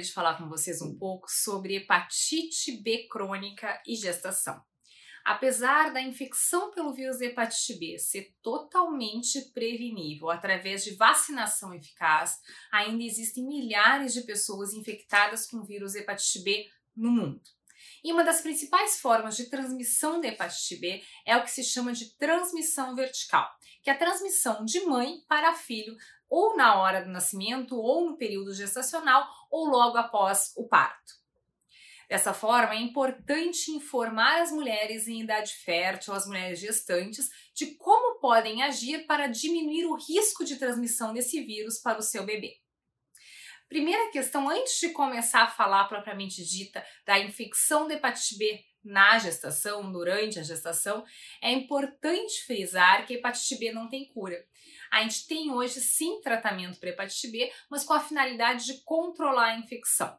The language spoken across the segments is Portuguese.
gostaria de falar com vocês um pouco sobre hepatite B crônica e gestação. Apesar da infecção pelo vírus da hepatite B ser totalmente prevenível através de vacinação eficaz, ainda existem milhares de pessoas infectadas com o vírus hepatite B no mundo. E uma das principais formas de transmissão da hepatite B é o que se chama de transmissão vertical, que é a transmissão de mãe para filho ou na hora do nascimento, ou no período gestacional, ou logo após o parto. Dessa forma, é importante informar as mulheres em idade fértil, as mulheres gestantes, de como podem agir para diminuir o risco de transmissão desse vírus para o seu bebê. Primeira questão, antes de começar a falar propriamente dita da infecção de hepatite B na gestação, durante a gestação, é importante frisar que a hepatite B não tem cura. A gente tem hoje sim tratamento para hepatite B, mas com a finalidade de controlar a infecção.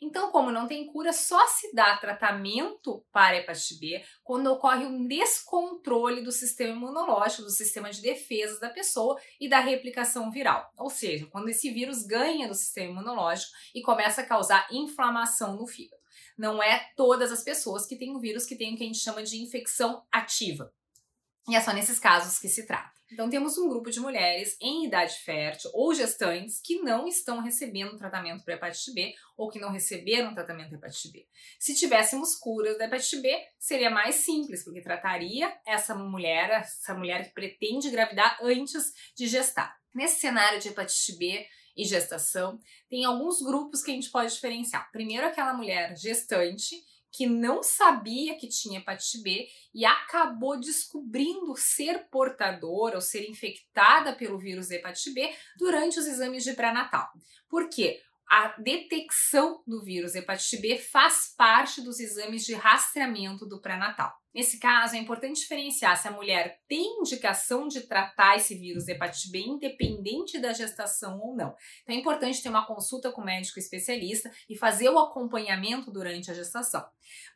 Então, como não tem cura, só se dá tratamento para hepatite B quando ocorre um descontrole do sistema imunológico, do sistema de defesa da pessoa e da replicação viral. Ou seja, quando esse vírus ganha do sistema imunológico e começa a causar inflamação no fígado. Não é todas as pessoas que têm o vírus que têm o que a gente chama de infecção ativa. E é só nesses casos que se trata. Então, temos um grupo de mulheres em idade fértil ou gestantes que não estão recebendo tratamento para hepatite B ou que não receberam tratamento para hepatite B. Se tivéssemos curas da hepatite B, seria mais simples, porque trataria essa mulher, essa mulher que pretende engravidar antes de gestar. Nesse cenário de hepatite B e gestação, tem alguns grupos que a gente pode diferenciar. Primeiro, aquela mulher gestante que não sabia que tinha hepatite B e acabou descobrindo ser portadora ou ser infectada pelo vírus hepatite B durante os exames de pré-natal. Por quê? a detecção do vírus hepatite B faz parte dos exames de rastreamento do pré-natal. Nesse caso, é importante diferenciar se a mulher tem indicação de tratar esse vírus hepatite B independente da gestação ou não. Então é importante ter uma consulta com o médico especialista e fazer o acompanhamento durante a gestação.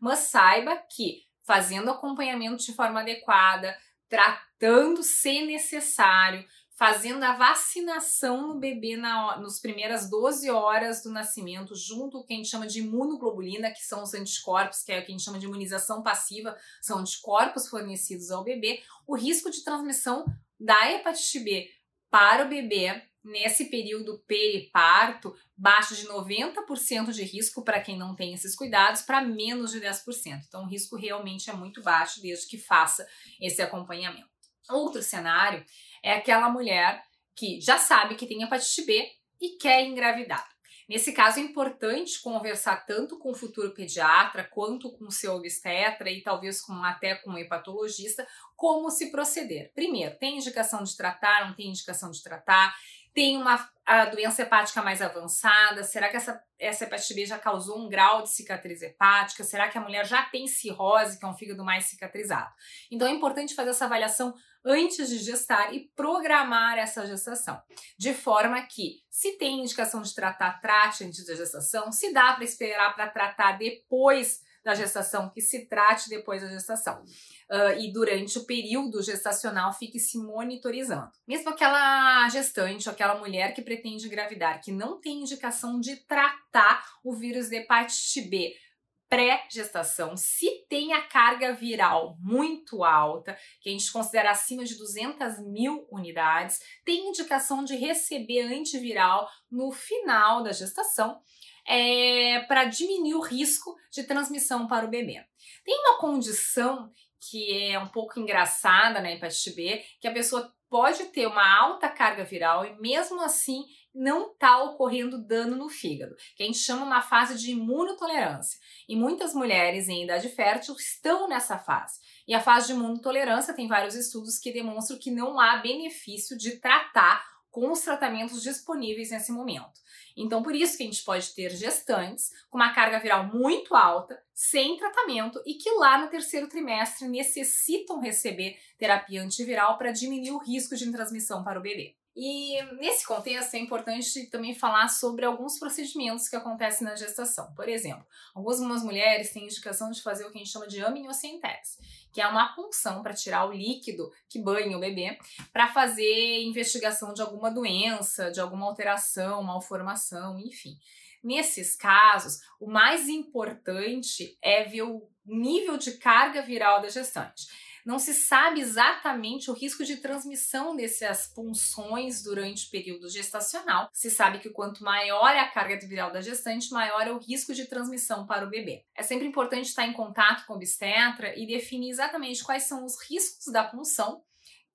Mas saiba que fazendo acompanhamento de forma adequada, tratando se necessário, fazendo a vacinação no bebê na, nos primeiras 12 horas do nascimento, junto com o que a gente chama de imunoglobulina, que são os anticorpos, que é o que a gente chama de imunização passiva, são anticorpos fornecidos ao bebê, o risco de transmissão da hepatite B para o bebê nesse período periparto baixo de 90% de risco para quem não tem esses cuidados para menos de 10%. Então o risco realmente é muito baixo desde que faça esse acompanhamento. Outro cenário é aquela mulher que já sabe que tem hepatite B e quer engravidar. Nesse caso, é importante conversar tanto com o futuro pediatra quanto com o seu obstetra e talvez com até com o hepatologista como se proceder. Primeiro, tem indicação de tratar, não tem indicação de tratar? Tem uma a doença hepática mais avançada? Será que essa, essa hepatite B já causou um grau de cicatriz hepática? Será que a mulher já tem cirrose, que é um fígado mais cicatrizado? Então é importante fazer essa avaliação antes de gestar e programar essa gestação, de forma que, se tem indicação de tratar, trate antes da gestação, se dá para esperar para tratar depois da gestação, que se trate depois da gestação. Uh, e durante o período gestacional fique se monitorizando. Mesmo aquela gestante, aquela mulher que pretende engravidar, que não tem indicação de tratar o vírus de hepatite B, pré-gestação, se tem a carga viral muito alta, que a gente considera acima de 200 mil unidades, tem indicação de receber antiviral no final da gestação é, para diminuir o risco de transmissão para o bebê. Tem uma condição que é um pouco engraçada na hepatite B, que a pessoa pode ter uma alta carga viral e mesmo assim não está ocorrendo dano no fígado, que a gente chama uma fase de imunotolerância. E muitas mulheres em idade fértil estão nessa fase. E a fase de imunotolerância tem vários estudos que demonstram que não há benefício de tratar com os tratamentos disponíveis nesse momento. Então, por isso que a gente pode ter gestantes com uma carga viral muito alta, sem tratamento e que lá no terceiro trimestre necessitam receber terapia antiviral para diminuir o risco de transmissão para o bebê. E nesse contexto é importante também falar sobre alguns procedimentos que acontecem na gestação. Por exemplo, algumas mulheres têm indicação de fazer o que a gente chama de amniocentese, que é uma punção para tirar o líquido que banha o bebê, para fazer investigação de alguma doença, de alguma alteração, malformação, enfim. Nesses casos, o mais importante é ver o nível de carga viral da gestante. Não se sabe exatamente o risco de transmissão dessas punções durante o período gestacional. Se sabe que quanto maior é a carga viral da gestante, maior é o risco de transmissão para o bebê. É sempre importante estar em contato com o obstetra e definir exatamente quais são os riscos da punção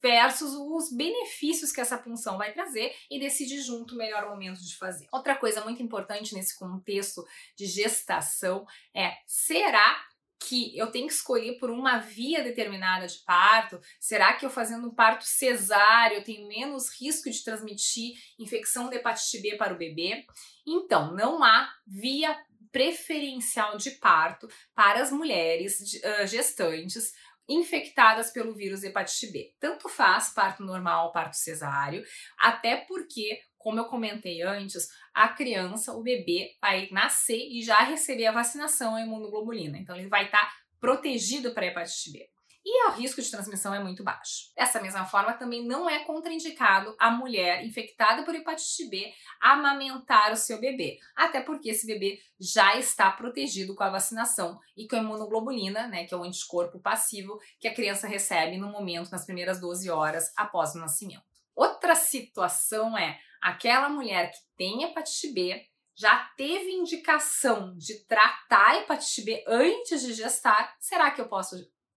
versus os benefícios que essa punção vai trazer e decidir junto o melhor momento de fazer. Outra coisa muito importante nesse contexto de gestação é: será que eu tenho que escolher por uma via determinada de parto? Será que eu fazendo um parto cesáreo eu tenho menos risco de transmitir infecção de hepatite B para o bebê? Então, não há via preferencial de parto para as mulheres gestantes infectadas pelo vírus hepatite B. Tanto faz parto normal, parto cesáreo, até porque como eu comentei antes, a criança, o bebê, vai nascer e já receber a vacinação à imunoglobulina. Então, ele vai estar protegido para a hepatite B. E o risco de transmissão é muito baixo. Dessa mesma forma, também não é contraindicado a mulher infectada por hepatite B amamentar o seu bebê, até porque esse bebê já está protegido com a vacinação e com a imunoglobulina, né, que é o anticorpo passivo que a criança recebe no momento, nas primeiras 12 horas após o nascimento. Outra situação é aquela mulher que tem hepatite B já teve indicação de tratar a hepatite B antes de gestar, será que eu posso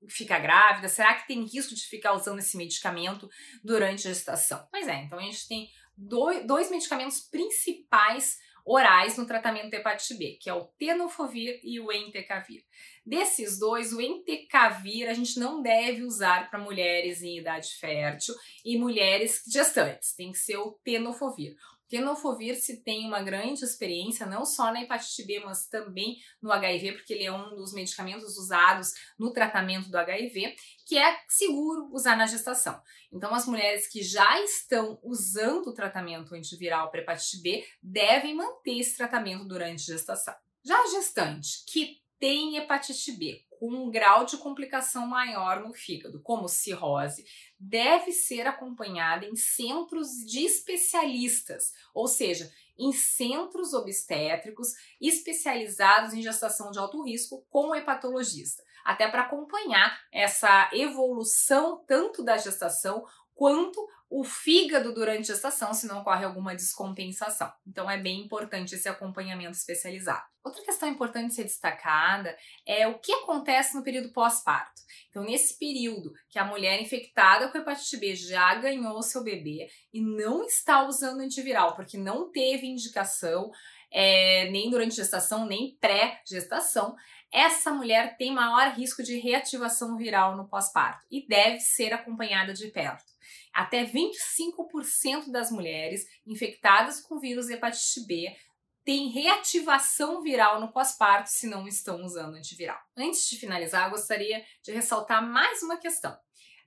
ficar grávida? Será que tem risco de ficar usando esse medicamento durante a gestação? Pois é, então a gente tem dois, dois medicamentos principais orais no tratamento de hepatite B, que é o tenofovir e o entecavir. Desses dois, o entecavir a gente não deve usar para mulheres em idade fértil e mulheres gestantes, tem que ser o tenofovir. Tenofovir se tem uma grande experiência não só na hepatite B, mas também no HIV, porque ele é um dos medicamentos usados no tratamento do HIV, que é seguro usar na gestação. Então, as mulheres que já estão usando o tratamento antiviral para hepatite B devem manter esse tratamento durante a gestação. Já a gestante que tem hepatite B com um grau de complicação maior no fígado, como cirrose, deve ser acompanhada em centros de especialistas, ou seja, em centros obstétricos especializados em gestação de alto risco com o hepatologista, até para acompanhar essa evolução tanto da gestação quanto o fígado durante a gestação se não ocorre alguma descompensação. Então é bem importante esse acompanhamento especializado. Outra questão importante ser destacada é o que acontece no período pós-parto. Então, nesse período que a mulher infectada com hepatite B já ganhou o seu bebê e não está usando antiviral porque não teve indicação, é, nem durante gestação, nem pré-gestação, essa mulher tem maior risco de reativação viral no pós-parto e deve ser acompanhada de perto. Até 25% das mulheres infectadas com vírus hepatite B têm reativação viral no pós-parto se não estão usando antiviral. Antes de finalizar, gostaria de ressaltar mais uma questão.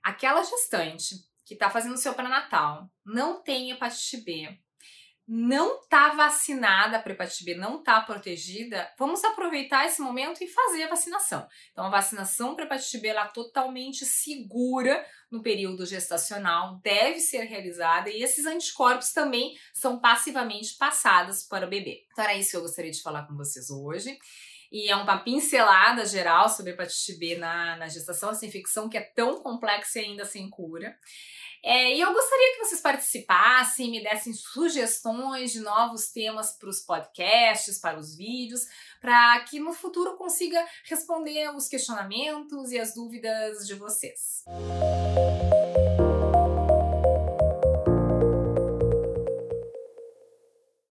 Aquela gestante que está fazendo seu pré-natal não tem hepatite B, não está vacinada para hepatite B, não está protegida, vamos aproveitar esse momento e fazer a vacinação. Então, a vacinação para hepatite B é totalmente segura no período gestacional, deve ser realizada e esses anticorpos também são passivamente passados para o bebê. Então, era isso que eu gostaria de falar com vocês hoje e é uma pincelada geral sobre hepatite B na, na gestação, essa infecção que é tão complexa e ainda sem cura. É, e eu gostaria que vocês participassem, me dessem sugestões de novos temas para os podcasts, para os vídeos, para que no futuro consiga responder os questionamentos e as dúvidas de vocês. Música